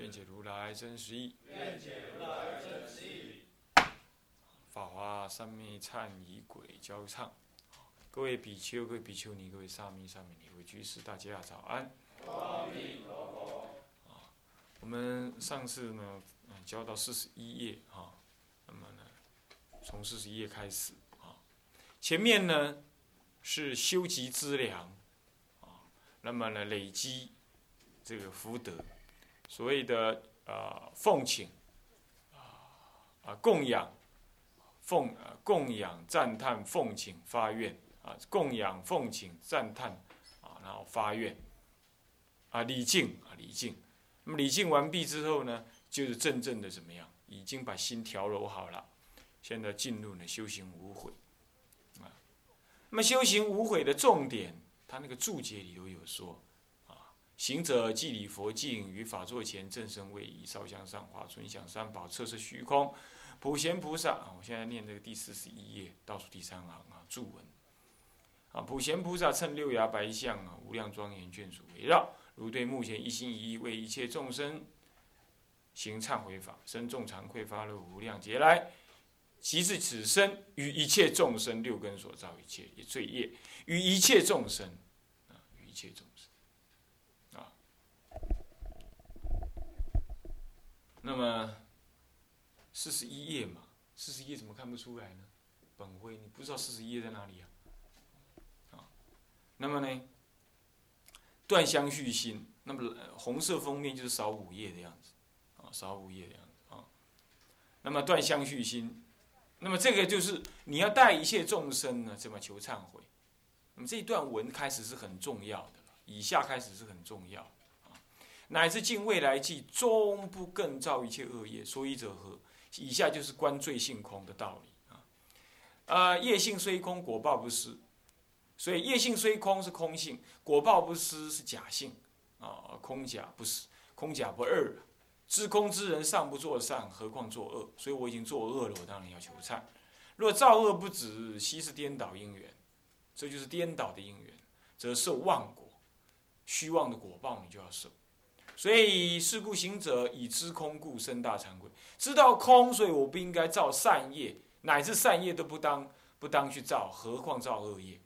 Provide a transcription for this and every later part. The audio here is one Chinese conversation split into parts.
愿解如来真实义。法华三昧忏仪轨交唱。各位比丘、各位比丘尼、各位沙弥、沙弥尼、各位居士，大家早安。阿弥陀佛。啊我们上次呢，教到四十一页啊，那么呢，从四十一页开始啊，前面呢是修集资粮啊，那么呢累积这个福德。所谓的啊奉请啊啊供养奉啊供养赞叹奉请发愿啊供养奉请赞叹啊然后发愿啊礼敬啊礼敬，那么礼敬完毕之后呢，就是真正的怎么样？已经把心调柔好了，现在进入呢修行无悔啊。那么修行无悔的重点，他那个注解里头有说。行者即礼佛敬，于法座前正身位移，烧香上华，存享三宝，测试虚空。普贤菩萨啊，我现在念这个第四十一页倒数第三行啊，注文。啊，普贤菩萨乘六牙白象啊，无量庄严眷属围绕，如对目前一心一意为一切众生行忏悔法，身众惭愧发了无量劫来，即至此生与一切众生六根所造一切罪业，与一切众生啊，与一切众。那么四十一页嘛，四十一页怎么看不出来呢？本会你不知道四十一页在哪里啊？啊，那么呢，断相续心，那么红色封面就是少五页的样子，啊，少五页的样子啊。那么断相续心，那么这个就是你要带一切众生呢，怎么求忏悔。那么这一段文开始是很重要的，以下开始是很重要。乃至尽未来际，终不更造一切恶业。所以者何？以下就是观罪性空的道理啊。呃，业性虽空，果报不失。所以业性虽空是空性，果报不失是假性啊。空假不实，空假不二。知空之人尚不作善，何况作恶？所以我已经作恶了，我当然要求忏。若造恶不止，悉是颠倒因缘。这就是颠倒的因缘，则受妄果，虚妄的果报，你就要受。所以，是故行者以知空故生大惭愧。知道空，所以我不应该造善业，乃至善业都不当不当去造，何况造恶业？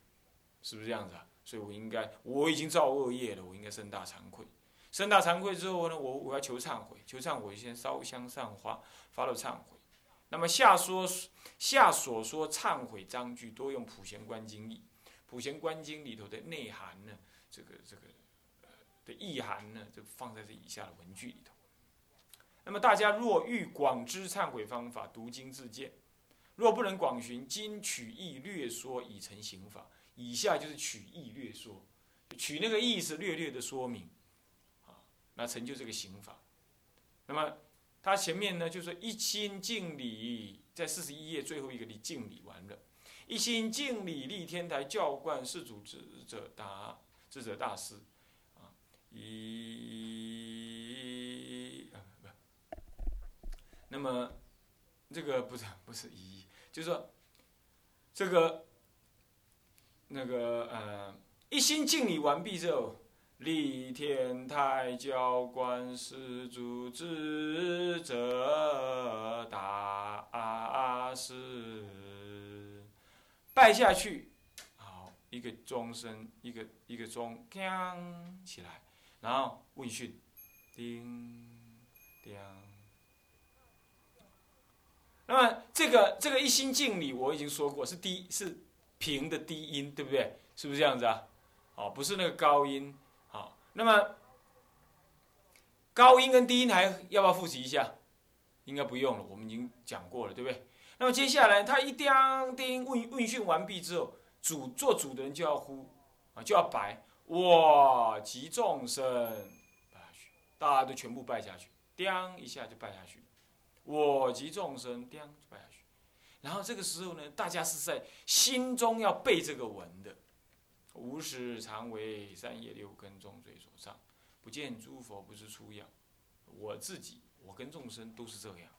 是不是这样子啊？所以我应该，我已经造恶业了，我应该生大惭愧。生大惭愧之后呢，我我要求忏悔，求忏悔先烧香上花，发了忏悔。那么下说下所说忏悔章句，多用普贤观经义。普贤观经里头的内涵呢，这个这个。的意涵呢，就放在这以下的文句里头。那么大家若欲广知忏悔方法，读经自见；若不能广寻，今取义略说，以成刑法。以下就是取义略说，取那个意思，略略的说明，啊，那成就这个刑法。那么他前面呢，就说一心敬礼，在四十一页最后一个礼敬礼完了，一心敬礼立天台教观世祖智者达智者大师。一啊不，那么这个不是不是一，就是说这个那个呃一心敬礼完毕之后，立天台教观世主智者大师，拜下去，好一个钟声，一个一个钟，锵起来。然后问讯，叮，叮。那么这个这个一心敬礼，我已经说过是低是平的低音，对不对？是不是这样子啊？哦，不是那个高音。好，那么高音跟低音还要不要复习一下？应该不用了，我们已经讲过了，对不对？那么接下来他一叮叮问问讯完毕之后，主做主的人就要呼啊，就要白。我集众生拜下去，大家都全部拜下去，叮一下就拜下去，我及众生，叮就拜下去。然后这个时候呢，大家是在心中要背这个文的。无始常为三业六根重罪所障，不见诸佛不是出样。我自己，我跟众生都是这样。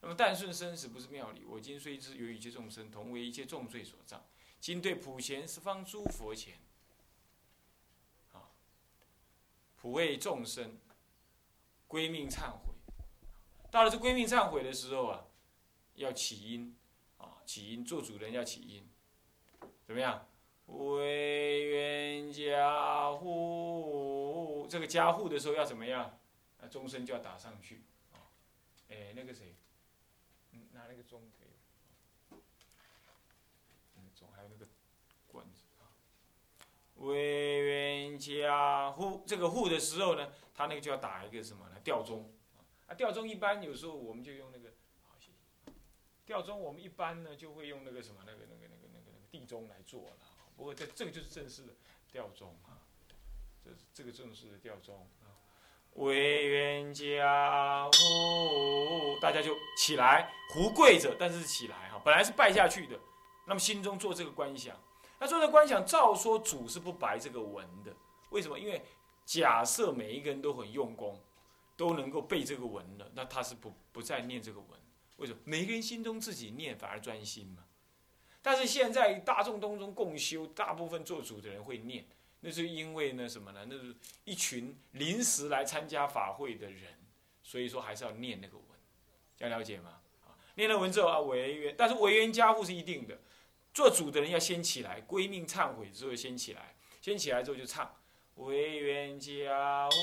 那么但顺生死不是妙理，我今虽知由一切众生同为一切重罪所障，今对普贤十方诸佛前，啊，普为众生归命忏悔。到了这归命忏悔的时候啊，要起因，啊，起因做主人要起因，怎么样？为冤家护，这个加护的时候要怎么样？那钟声就要打上去，啊，哎，那个谁，嗯，拿那个钟可以，嗯，钟还有那个棍子啊。为愿加护，这个护的时候呢，他那个就要打一个什么呢？吊钟，啊，吊钟一般有时候我们就用那个，好谢谢。吊钟我们一般呢就会用那个什么那个那个那个那个那个地钟来做了。不过这这个就是正式的吊钟啊，这这个正式的吊钟啊，为愿家护，大家就起来，胡跪着，但是起来哈，本来是拜下去的，那么心中做这个观想，那做这个观想，照说主是不白这个文的，为什么？因为假设每一个人都很用功，都能够背这个文的，那他是不不再念这个文，为什么？每一个人心中自己念反而专心嘛。但是现在大众当中共修，大部分做主的人会念，那是因为呢什么呢？那是一群临时来参加法会的人，所以说还是要念那个文，这样了解吗？念了文之后啊，违愿，但是违愿加护是一定的，做主的人要先起来归命忏悔之后先起来，先起来之后就唱违愿加护，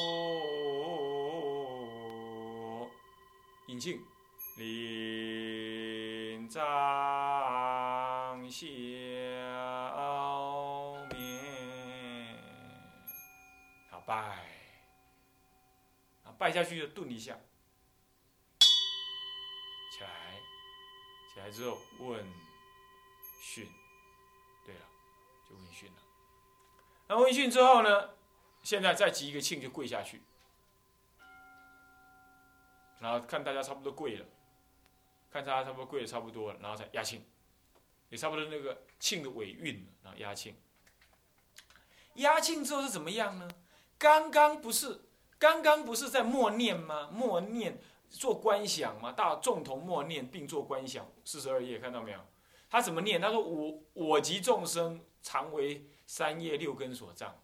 引进临在。消灭，好拜，啊拜下去就顿一下，起来，起来之后问训，对了，就问讯了。那问讯之后呢，现在再集一个庆就跪下去，然后看大家差不多跪了，看大家差不多跪的差不多了，然后再压庆。也差不多那个庆的尾韵了，然后压庆。压庆之后是怎么样呢？刚刚不是刚刚不是在默念吗？默念做观想吗？大众同默念并做观想，四十二页看到没有？他怎么念？他说：“我我及众生常为三业六根所障。”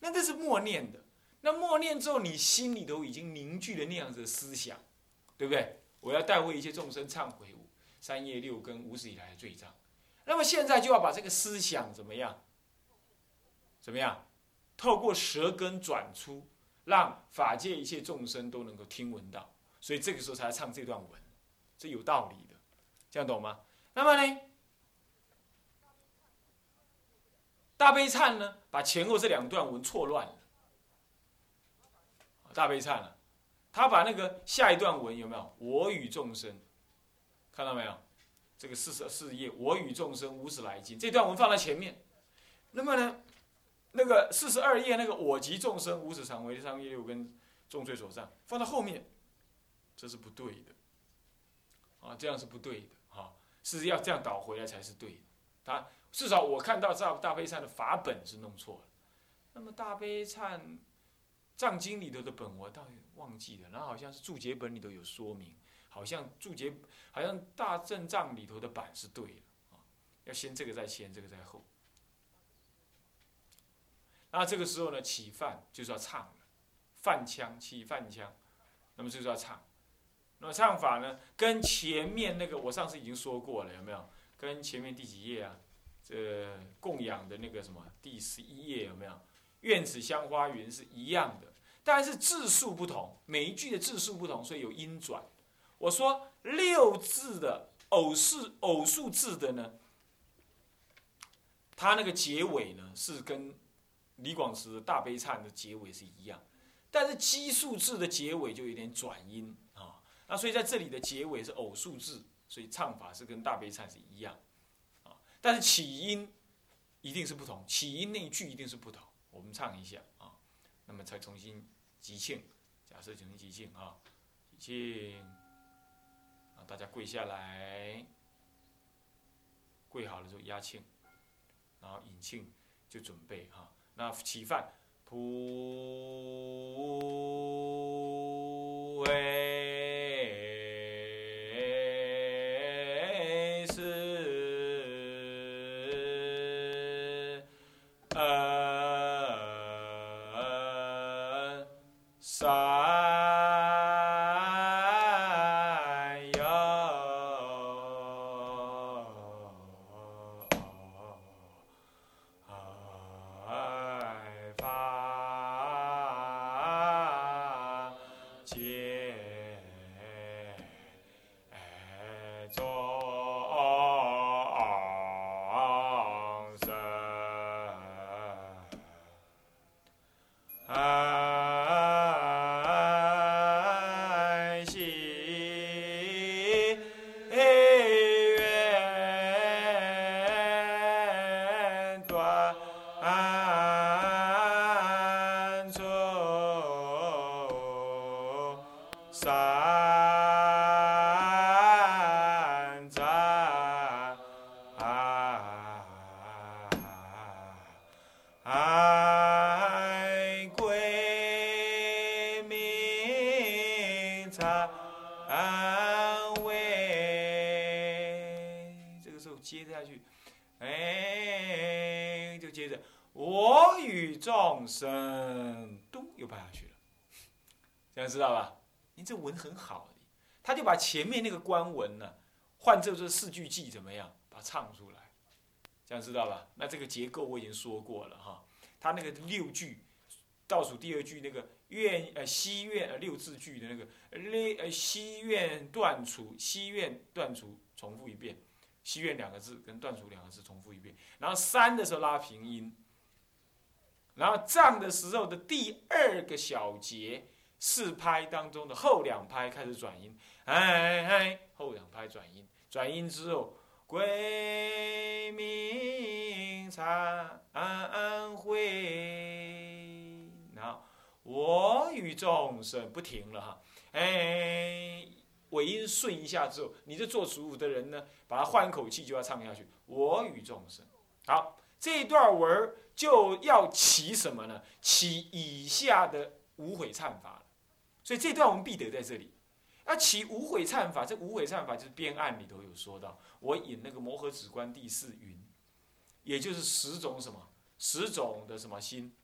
那这是默念的。那默念之后，你心里头已经凝聚了那样子的思想，对不对？我要代为一切众生忏悔三业六根无始以来的罪障。那么现在就要把这个思想怎么样？怎么样？透过舌根转出，让法界一切众生都能够听闻到。所以这个时候才要唱这段文，这有道理的，这样懂吗？那么呢，大悲忏呢，把前后这两段文错乱了。大悲忏了，他把那个下一段文有没有？我与众生，看到没有？这个四十四页，我与众生无始来经。这段文放在前面，那么呢，那个四十二页那个我及众生无始常为三业六根重罪所障放在后面，这是不对的，啊，这样是不对的，哈，是要这样倒回来才是对的，他至少我看到大大悲忏的法本是弄错了，那么大悲忏藏经里头的本我倒忘记了，然后好像是注解本里头有说明。好像注解，好像大正藏里头的版是对的啊，要先这个再先，这个在后。那这个时候呢，起饭就是要唱了，饭腔起饭腔，那么就是要唱。那么唱法呢，跟前面那个我上次已经说过了，有没有？跟前面第几页啊？这供养的那个什么第十一页有没有？院子香花云是一样的，但是字数不同，每一句的字数不同，所以有音转。我说六字的偶数偶数字的呢，它那个结尾呢是跟李广慈的大悲忏的结尾是一样，但是奇数字的结尾就有点转音啊，那所以在这里的结尾是偶数字，所以唱法是跟大悲忏是一样，但是起因一定是不同，起因那一句一定是不同，我们唱一下啊，那么才重新即兴，假设重新即兴啊。敬，啊，大家跪下来，跪好了之后压庆，然后引庆就准备哈，那起饭，普为这样知道吧？你这文很好，他就把前面那个官文呢，换这这四句记怎么样，把它唱出来。这样知道吧？那这个结构我已经说过了哈，它那个六句，倒数第二句那个愿呃西愿呃六字句的那个嘞呃西愿断除西愿断除重复一遍，西愿两个字跟断除两个字重复一遍，然后三的时候拉平音，然后藏的时候的第二个小节四拍当中的后两拍开始转音，哎哎后两拍转音，转音之后。归明常会，然后我与众生不停了哈，哎，尾音顺一下之后，你这做主舞的人呢，把它换一口气就要唱下去。我与众生，好，这一段文儿就要起什么呢？起以下的无悔忏法。所以这段我们必得在这里。那起无悔忏法，这无悔忏法就是编案里头有说到。我引那个摩诃止观第四云，也就是十种什么？十种的什么心？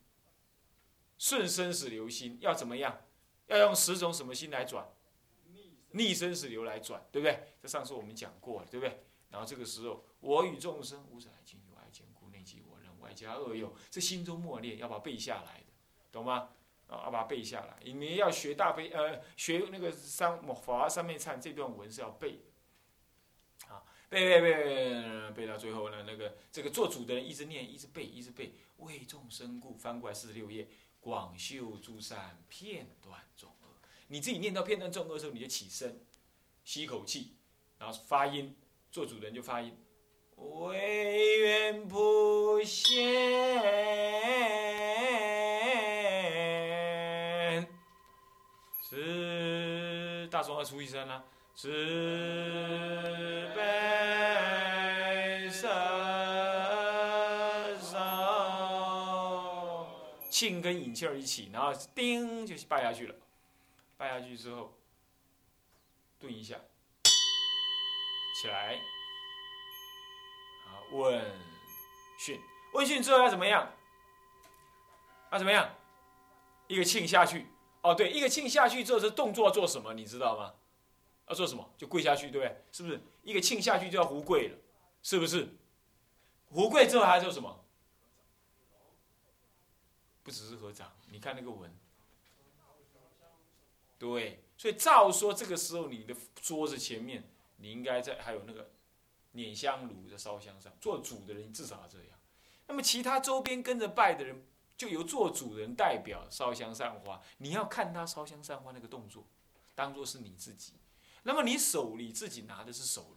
顺生死流心要怎么样？要用十种什么心来转？逆生死流来转，对不对？这上次我们讲过了，对不对？然后这个时候，我与众生无始来今有爱坚固，内即我人，外加恶友，这心中默念要把背下来的，懂吗？啊，把它背下来。你们要学大悲，呃，学那个三法上面唱这段文是要背。啊，背背背背到最后呢，那个这个做主的人一直念，一直背，一直背，为众生故，翻过来四十六页，广修诸善，片段众恶。你自己念到片段众恶的时候，你就起身，吸一口气，然后发音，做主人就发音，唯愿不现，是大众要出一声了，是悲生手，磬跟引气儿一起，然后叮就拜下去了。拜下去之后，顿一下，起来，好问讯，问讯之后要怎么样？要怎么样？一个磬下去，哦对，一个磬下去之后，这动作做什么？你知道吗？要做什么？就跪下去，对不对？是不是？一个磬下去就要胡跪了，是不是？胡跪之后还要做什么？不只是合掌，你看那个文。对，所以照说这个时候你的桌子前面，你应该在还有那个捻香炉的烧香上，做主的人至少要这样。那么其他周边跟着拜的人，就由做主人代表烧香散花。你要看他烧香散花那个动作，当做是你自己。那么你手里自己拿的是手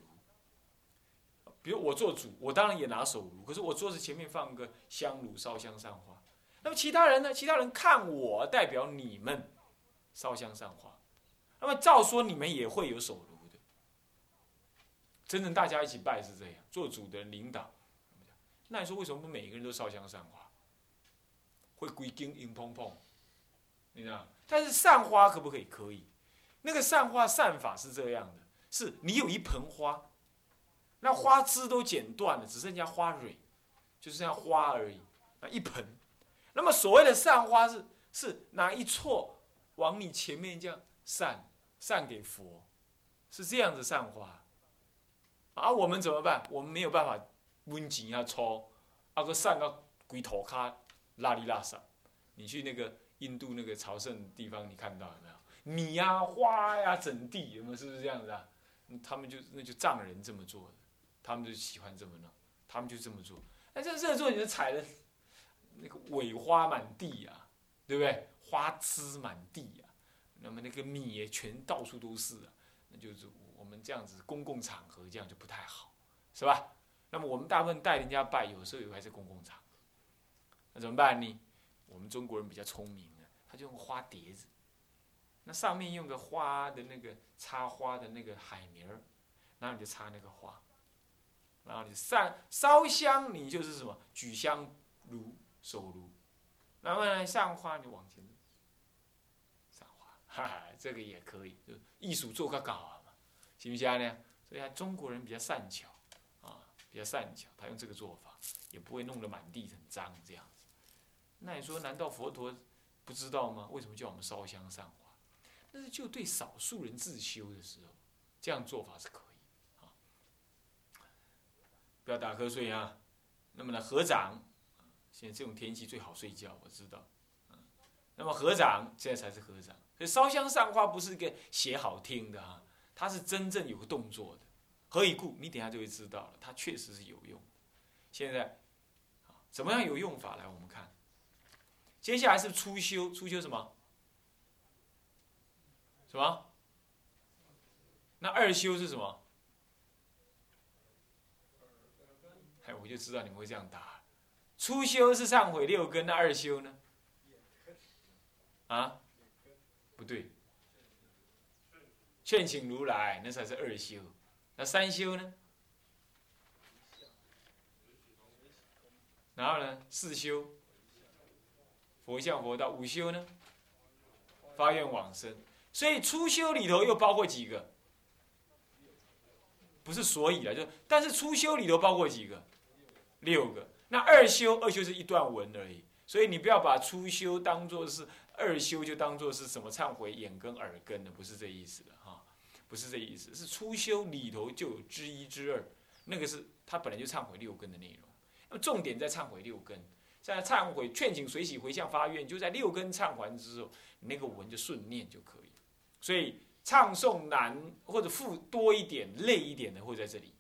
炉，比如我做主，我当然也拿手炉，可是我桌子前面放个香炉烧香散花。那么其他人呢？其他人看我代表你们。烧香散花，那么照说你们也会有手炉的，真正大家一起拜是这样，做主的领导。那你说为什么不每个人都烧香散花？会归经硬碰碰，你知道？但是散花可不可以？可以。那个散花散法是这样的：是你有一盆花，那花枝都剪断了，只剩下花蕊，就是像花而已。那一盆，那么所谓的散花是是拿一撮往你前面这样散，散给佛，是这样子散花。而我们怎么办？我们没有办法温钱啊抽，啊个散到龟头卡拉里拉撒。你去那个印度那个朝圣地方，你看到有没有？米呀、花呀，整地有没有？是不是这样子啊？他们就那就藏人这么做的，他们就喜欢这么弄，他们就这么做。那这这做你就踩了，那个尾花满地呀，对不对？花枝满地呀，那么那个米也全到处都是啊，那就是我们这样子公共场合这样就不太好，是吧？那么我们大部分带人家拜，有时候也还是公共场，那怎么办呢？我们中国人比较聪明的，他就用花碟子。那上面用个花的那个插花的那个海绵儿，然后你就插那个花，然后你上烧香，你就是什么举香炉手炉，然后呢上花你往前上花，哈哈，这个也可以，就艺术做个搞嘛，行不行呢？所以啊中国人比较善巧，啊，比较善巧，他用这个做法，也不会弄得满地很脏这样。那你说难道佛陀不知道吗？为什么叫我们烧香上花？但是就对少数人自修的时候，这样做法是可以，啊，不要打瞌睡啊。那么呢，合掌，现在这种天气最好睡觉，我知道，那么合掌，现在才是合掌。所以烧香上花不是一个写好听的啊，它是真正有个动作的。何以故？你等下就会知道了，它确实是有用。现在，怎么样有用法？来，我们看，接下来是初修，初修什么？什么？那二修是什么？哎，我就知道你们会这样答。初修是忏悔六根，那二修呢？啊？不对，劝请如来，那才是二修。那三修呢？然后呢？四修，佛像佛道。五修呢？发愿往生。所以初修里头又包括几个？不是所以了，就但是初修里头包括几个？六个。那二修，二修是一段文而已。所以你不要把初修当做是二修，就当做是什么忏悔眼根耳根的，不是这意思的哈，不是这意思。是初修里头就有之一之二，那个是他本来就忏悔六根的内容。那么重点在忏悔六根，在忏悔劝请随喜回向发愿，就在六根忏完之后，那个文就顺念就可以。所以唱诵难或者复多一点、累一点的会在这里，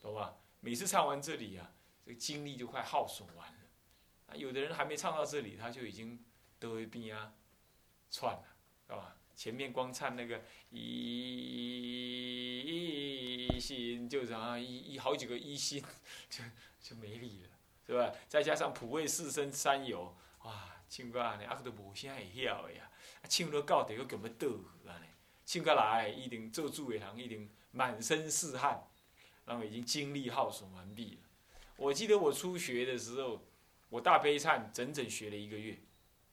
懂吧？每次唱完这里啊，这个精力就快耗损完了。啊，有的人还没唱到这里，他就已经得病啊，串了，是吧？前面光唱那个一心，就是啊一一好几个一心，就就没力了，是吧？再加上普为四生三有，哇，唱歌呢，阿都无啥会晓的呀。唱到到底又咁要倒去安尼，唱过来一定做主的人一定满身是汗，然后已经精力耗损完毕了。我记得我初学的时候，我大悲忏整整学了一个月，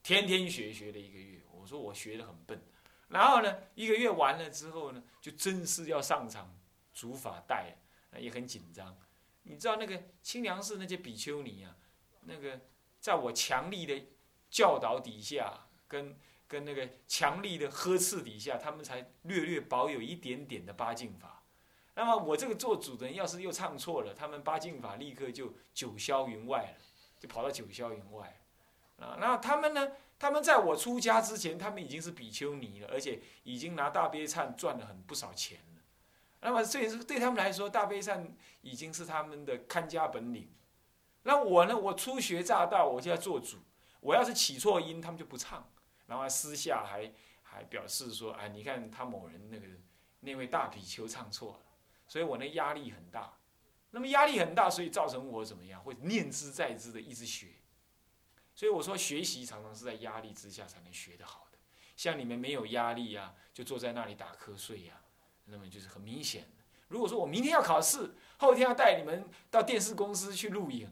天天学学了一个月。我说我学的很笨，然后呢，一个月完了之后呢，就正式要上场主法带，那也很紧张。你知道那个清凉寺那些比丘尼啊，那个在我强力的教导底下跟。跟那个强力的呵斥底下，他们才略略保有一点点的八敬法。那么我这个做主的人要是又唱错了，他们八敬法立刻就九霄云外了，就跑到九霄云外。啊，那他们呢？他们在我出家之前，他们已经是比丘尼了，而且已经拿大悲忏赚了很不少钱。那么这也是对他们来说，大悲忏已经是他们的看家本领。那我呢？我初学乍到，我就要做主。我要是起错音，他们就不唱。然后私下还还表示说：“哎，你看他某人那个那位大比丘唱错了，所以我那压力很大。那么压力很大，所以造成我怎么样？会念之在之的一直学。所以我说学习常常是在压力之下才能学得好的。像你们没有压力呀，就坐在那里打瞌睡呀，那么就是很明显的。如果说我明天要考试，后天要带你们到电视公司去录影，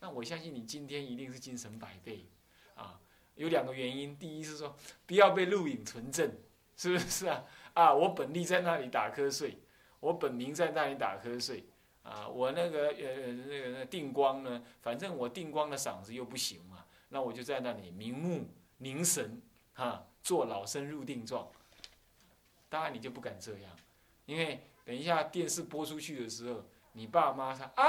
那我相信你今天一定是精神百倍，啊，有两个原因，第一是说不要被录影存证，是不是啊？啊，我本地在那里打瞌睡，我本名在那里打瞌睡，啊，我那个呃那个那定光呢，反正我定光的嗓子又不行嘛，那我就在那里瞑目凝神，哈，做老生入定状。当然你就不敢这样，因为等一下电视播出去的时候，你爸妈说啊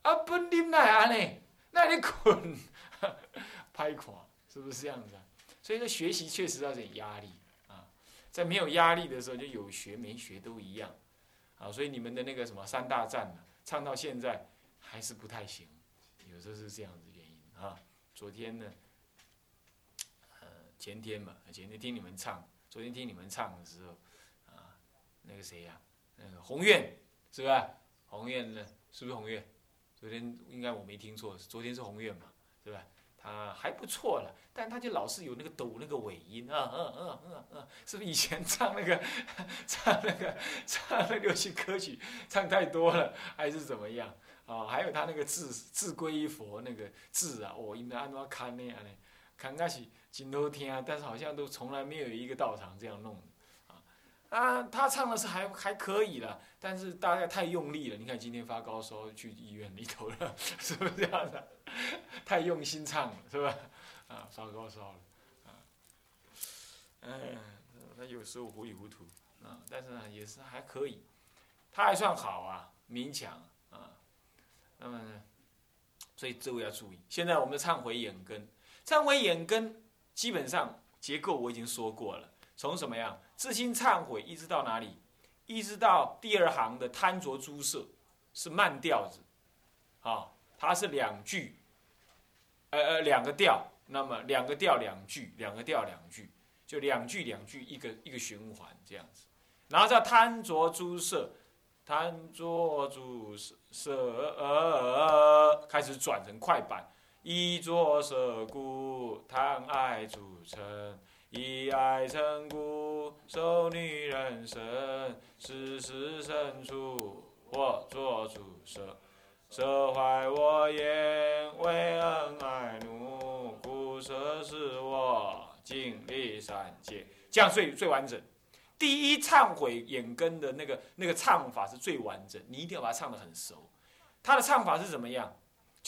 啊本领哪安呢？那你滚，拍垮，是不是这样子啊？所以说学习确实要点压力啊。在没有压力的时候，就有学没学都一样，啊，所以你们的那个什么三大战呢，唱到现在还是不太行，有时候是这样子原因啊。昨天呢，呃，前天嘛，前天听你们唱，昨天听你们唱的时候，那个谁呀，那个宏愿是吧？宏愿呢，是不是宏愿？昨天应该我没听错，昨天是宏愿嘛，是吧？他还不错了，但他就老是有那个抖那个尾音啊，嗯嗯嗯嗯，是不是以前唱那个 唱那个唱那流行歌曲唱太多了，还是怎么样啊？还有他那个字字归一佛那个字啊，我应该按照看那样的，看开始真好听，但是好像都从来没有一个道场这样弄。啊，他唱的是还还可以了，但是大概太用力了。你看今天发高烧去医院里头了，是不是这样的？太用心唱了，是吧？啊，发高烧了，啊，嗯，他有时候糊里糊涂啊，但是呢也是还可以，他还算好啊，勉强啊。那么呢，所以这位要注意。现在我们唱回眼根，唱回眼根基本上结构我已经说过了。从什么样？自心忏悔一直到哪里，一直到第二行的贪着诸色，是慢调子，啊，它是两句，呃呃两个调，那么两个调两句，两个调两句，就两句两句一个一个循环这样子，然后叫贪着诸色，贪着诸色呃，开始转成快板，一着色故，贪爱组成。以爱成故，受女人身，世事深处，或作主舍，舍坏我言，为恩爱奴，故舍是我尽力三界。这样最最完整。第一忏悔眼根的那个那个唱法是最完整，你一定要把它唱得很熟。他的唱法是怎么样？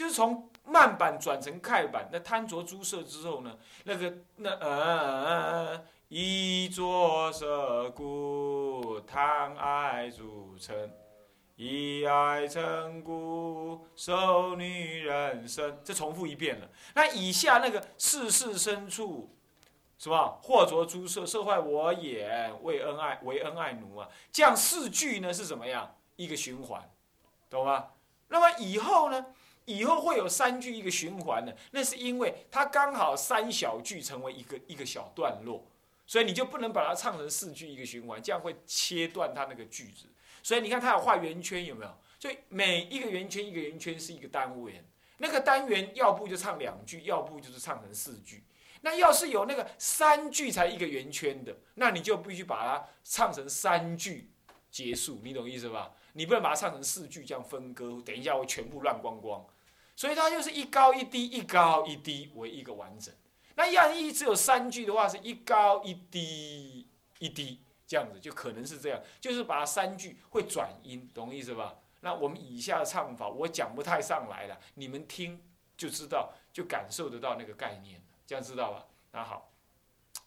就是从慢板转成快板，那贪着诸色之后呢？那个那呃，一着色故，贪爱诸尘，以爱成故，受女人身。这重复一遍了。那以下那个世事深处，是吧？或着诸色，色坏我眼，为恩爱为恩爱奴啊。这样四句呢是怎么样？一个循环，懂吗？那么以后呢？以后会有三句一个循环的，那是因为它刚好三小句成为一个一个小段落，所以你就不能把它唱成四句一个循环，这样会切断它那个句子。所以你看它有画圆圈有没有？所以每一个圆圈一个圆圈是一个单元，那个单元要不就唱两句，要不就是唱成四句。那要是有那个三句才一个圆圈的，那你就必须把它唱成三句结束，你懂意思吧？你不能把它唱成四句这样分割，等一下会全部乱光光。所以它就是一高一低，一高一低为一个完整。那样一只有三句的话，是一高一低一低这样子，就可能是这样，就是把三句会转音，懂意思吧？那我们以下的唱法，我讲不太上来了，你们听就知道，就感受得到那个概念这样知道吧？那好，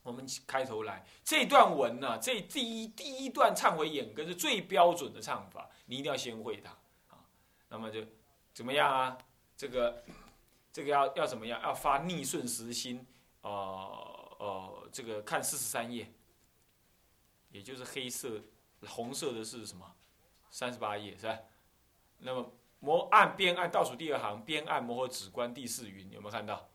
我们开头来这段文呢，这第一第一段唱回眼根是最标准的唱法，你一定要先会它啊。那么就怎么样啊？这个，这个要要怎么样？要发逆顺时心，呃呃，这个看四十三页，也就是黑色、红色的是什么？三十八页是吧？那么摩按边按倒数第二行，边按摩诃止观第四云，有没有看到？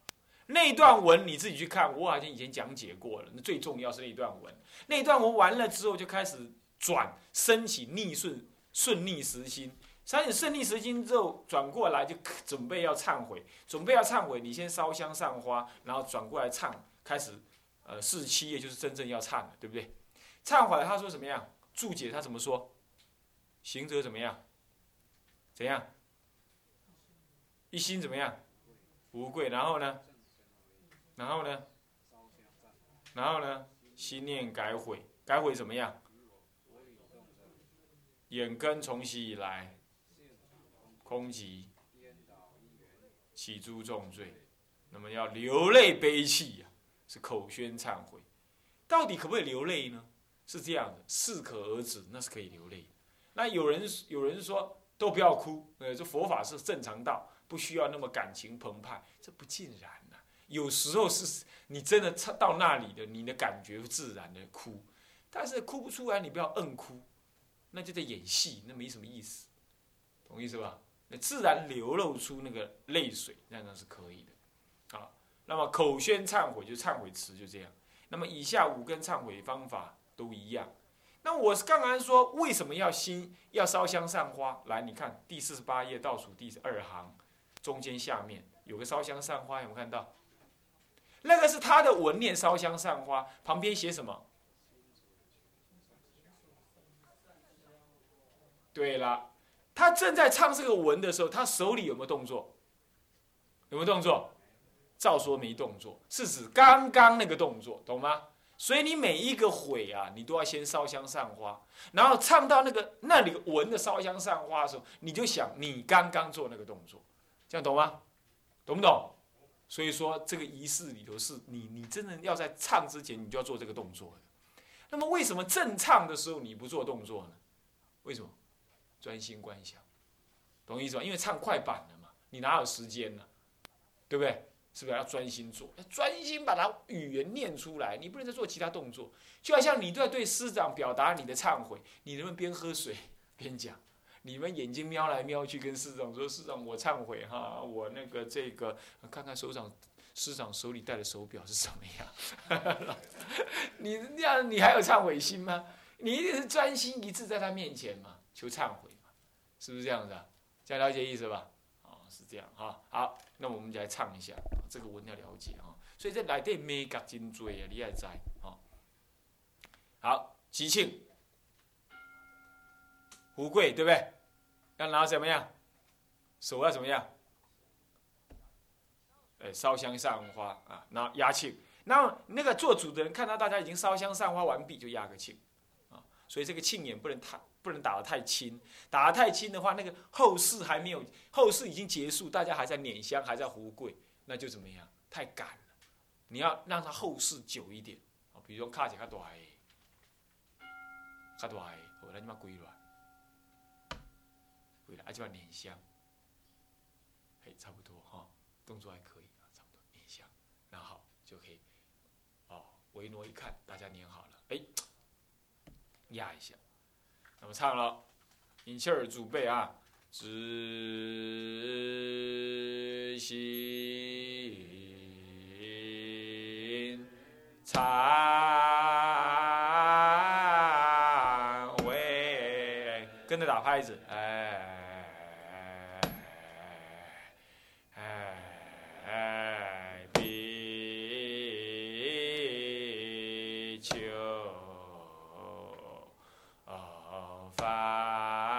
那段文你自己去看，我好像以前讲解过了。那最重要是那段文，那段文完了之后就开始转升起逆顺顺逆时心。三点胜利时经之后，转过来就准备要忏悔，准备要忏悔。你先烧香上花，然后转过来唱，开始，呃四十七页就是真正要忏的，对不对？忏悔他说怎么样？注解他怎么说？行者怎么样？怎样？一心怎么样？无贵。然后呢？然后呢？然后呢？心念改悔，改悔怎么样？眼根从昔以来，空寂，起诸重罪，那么要流泪悲泣呀，是口宣忏悔。到底可不可以流泪呢？是这样的，适可而止，那是可以流泪。那有人有人说都不要哭，呃，这佛法是正常道，不需要那么感情澎湃，这不尽然呐。有时候是你真的到那里的，你的感觉自然的哭，但是哭不出来，你不要硬哭，那就在演戏，那没什么意思，懂意思吧？那自然流露出那个泪水，那那是可以的。啊，那么口宣忏悔就忏悔词就这样。那么以下五根忏悔方法都一样。那我是刚刚说为什么要心要烧香散花？来，你看第四十八页倒数第二行，中间下面有个烧香散花，有没有看到？那个是他的文念烧香散花，旁边写什么？对了，他正在唱这个文的时候，他手里有没有动作？有没有动作？照说没动作，是指刚刚那个动作，懂吗？所以你每一个悔啊，你都要先烧香上花，然后唱到那个那里文的烧香上花的时候，你就想你刚刚做那个动作，这样懂吗？懂不懂？所以说，这个仪式里头是你，你真的要在唱之前，你就要做这个动作。那么，为什么正唱的时候你不做动作呢？为什么？专心观想，懂意思吧？因为唱快板了嘛，你哪有时间呢？对不对？是不是要专心做？要专心把它语言念出来，你不能再做其他动作。就好像你都要对师长表达你的忏悔，你能不能边喝水 边讲？你们眼睛瞄来瞄去，跟师长说：“师长，我忏悔哈，我那个这个，看看手掌，师长手里戴的手表是什么样？你那样，你还有忏悔心吗？你一定是专心一致在他面前嘛，求忏悔，是不是这样子？这样了解意思吧？哦，是这样哈。好，那我们就来唱一下这个文要了解哈。所以这来电没夹真多啊，你也知哦。好，吉庆。富贵对不对？要拿怎么样？手要怎么样？哎，烧香散花啊，那压庆。那那个做主的人看到大家已经烧香散花完毕，就压个庆啊。所以这个庆也不能太不能打得太轻，打得太轻的话，那个后事还没有，后事已经结束，大家还在捻香，还在胡贵，那就怎么样？太赶了。你要让它后事久一点。啊，比如说卡起较大的，较大，我来你妈跪了。回来，而且要捻香，嘿，差不多哈，动作还可以啊，差不多捻香，那好就可以，哦，维诺一看，大家捻好了，哎，压一下，那么唱了，引气儿，准备啊，知心忏悔，跟着打拍子，哎。少 Bye.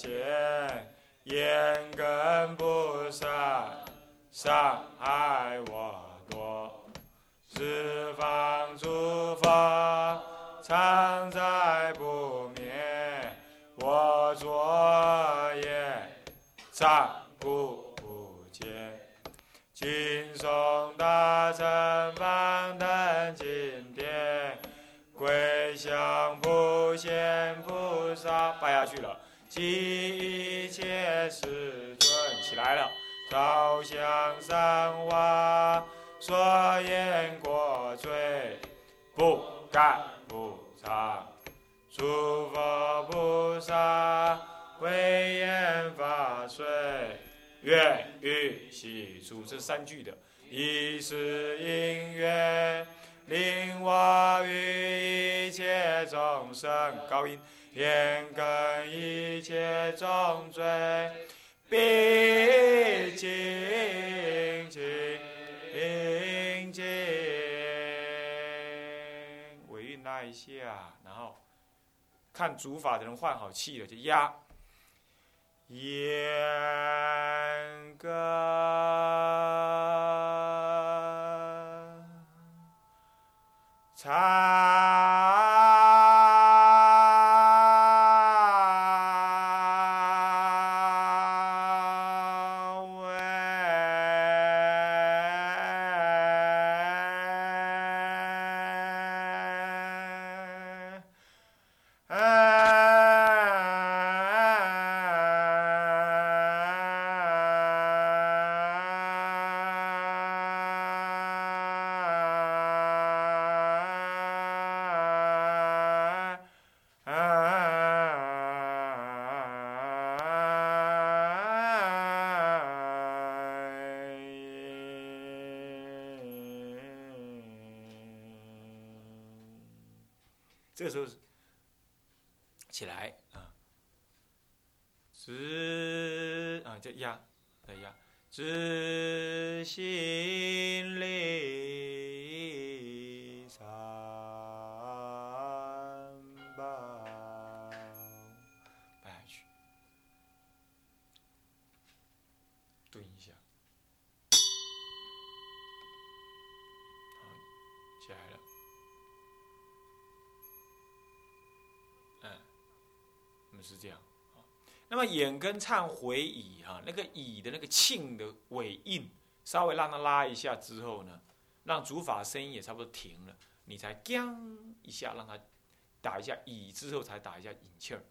见，言根不善，伤害我多，是。一切世尊起来了，照相三花，所言过罪，不敢不偿。诸佛菩萨为言法水。愿欲悉出这三句的，以是因缘，令我与一切众生高音，言根一切众罪，毕竟清净。尾韵拉一下，然后看主法的人换好气了就压。言根这个时候起来啊，直啊，这压，再压，直心力那眼跟唱回乙哈，那个乙的那个庆的尾音，稍微让它拉一下之后呢，让主法声音也差不多停了，你才将一下让它打一下乙之后才打一下引气儿。